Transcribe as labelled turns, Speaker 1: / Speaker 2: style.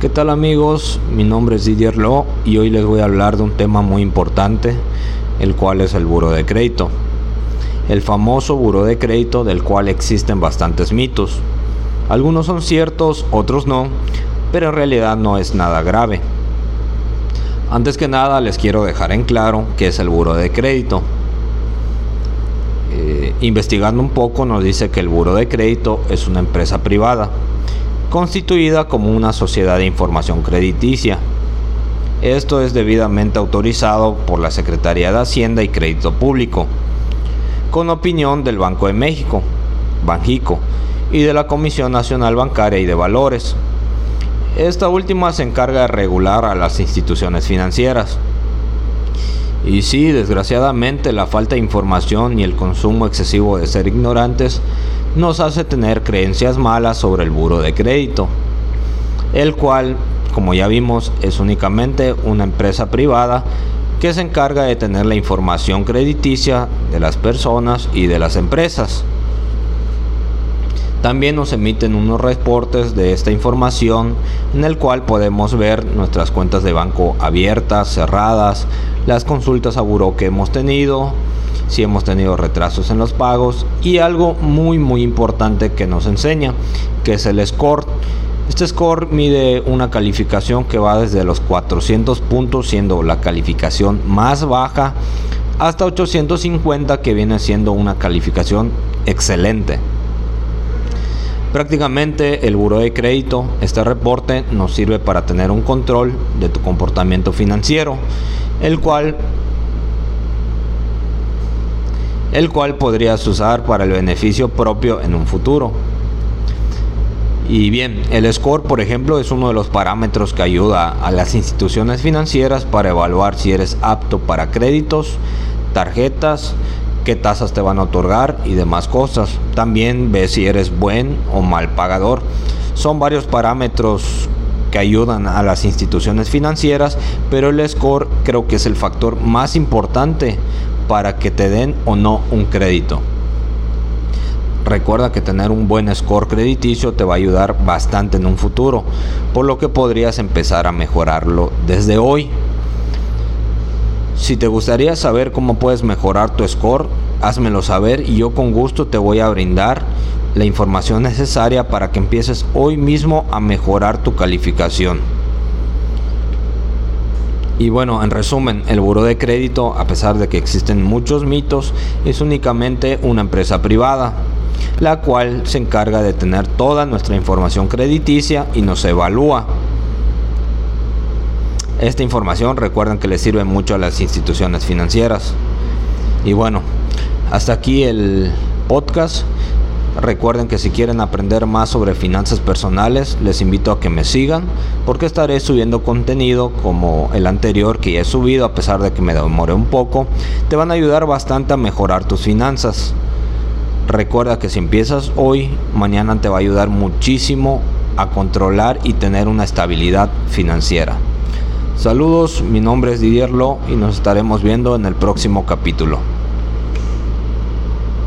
Speaker 1: ¿Qué tal amigos? Mi nombre es Didier Lo y hoy les voy a hablar de un tema muy importante, el cual es el buro de crédito. El famoso buro de crédito del cual existen bastantes mitos. Algunos son ciertos, otros no, pero en realidad no es nada grave. Antes que nada les quiero dejar en claro qué es el buro de crédito. Eh, investigando un poco nos dice que el buro de crédito es una empresa privada constituida como una sociedad de información crediticia. Esto es debidamente autorizado por la Secretaría de Hacienda y Crédito Público, con opinión del Banco de México, Banjico, y de la Comisión Nacional Bancaria y de Valores. Esta última se encarga de regular a las instituciones financieras. Y sí, desgraciadamente la falta de información y el consumo excesivo de ser ignorantes nos hace tener creencias malas sobre el buro de crédito, el cual, como ya vimos, es únicamente una empresa privada que se encarga de tener la información crediticia de las personas y de las empresas. También nos emiten unos reportes de esta información en el cual podemos ver nuestras cuentas de banco abiertas, cerradas, las consultas a buró que hemos tenido, si hemos tenido retrasos en los pagos y algo muy muy importante que nos enseña que es el score. Este score mide una calificación que va desde los 400 puntos siendo la calificación más baja hasta 850 que viene siendo una calificación excelente. Prácticamente el buro de crédito, este reporte nos sirve para tener un control de tu comportamiento financiero, el cual el cual podrías usar para el beneficio propio en un futuro. Y bien, el score, por ejemplo, es uno de los parámetros que ayuda a las instituciones financieras para evaluar si eres apto para créditos, tarjetas, qué tasas te van a otorgar y demás cosas. También ve si eres buen o mal pagador. Son varios parámetros que ayudan a las instituciones financieras, pero el score creo que es el factor más importante para que te den o no un crédito. Recuerda que tener un buen score crediticio te va a ayudar bastante en un futuro, por lo que podrías empezar a mejorarlo desde hoy. Si te gustaría saber cómo puedes mejorar tu score, házmelo saber y yo con gusto te voy a brindar la información necesaria para que empieces hoy mismo a mejorar tu calificación. Y bueno, en resumen, el buro de crédito, a pesar de que existen muchos mitos, es únicamente una empresa privada, la cual se encarga de tener toda nuestra información crediticia y nos evalúa. Esta información recuerden que le sirve mucho a las instituciones financieras. Y bueno, hasta aquí el podcast. Recuerden que si quieren aprender más sobre finanzas personales, les invito a que me sigan porque estaré subiendo contenido como el anterior que ya he subido a pesar de que me demore un poco. Te van a ayudar bastante a mejorar tus finanzas. Recuerda que si empiezas hoy, mañana te va a ayudar muchísimo a controlar y tener una estabilidad financiera. Saludos, mi nombre es Didier Lo y nos estaremos viendo en el próximo capítulo.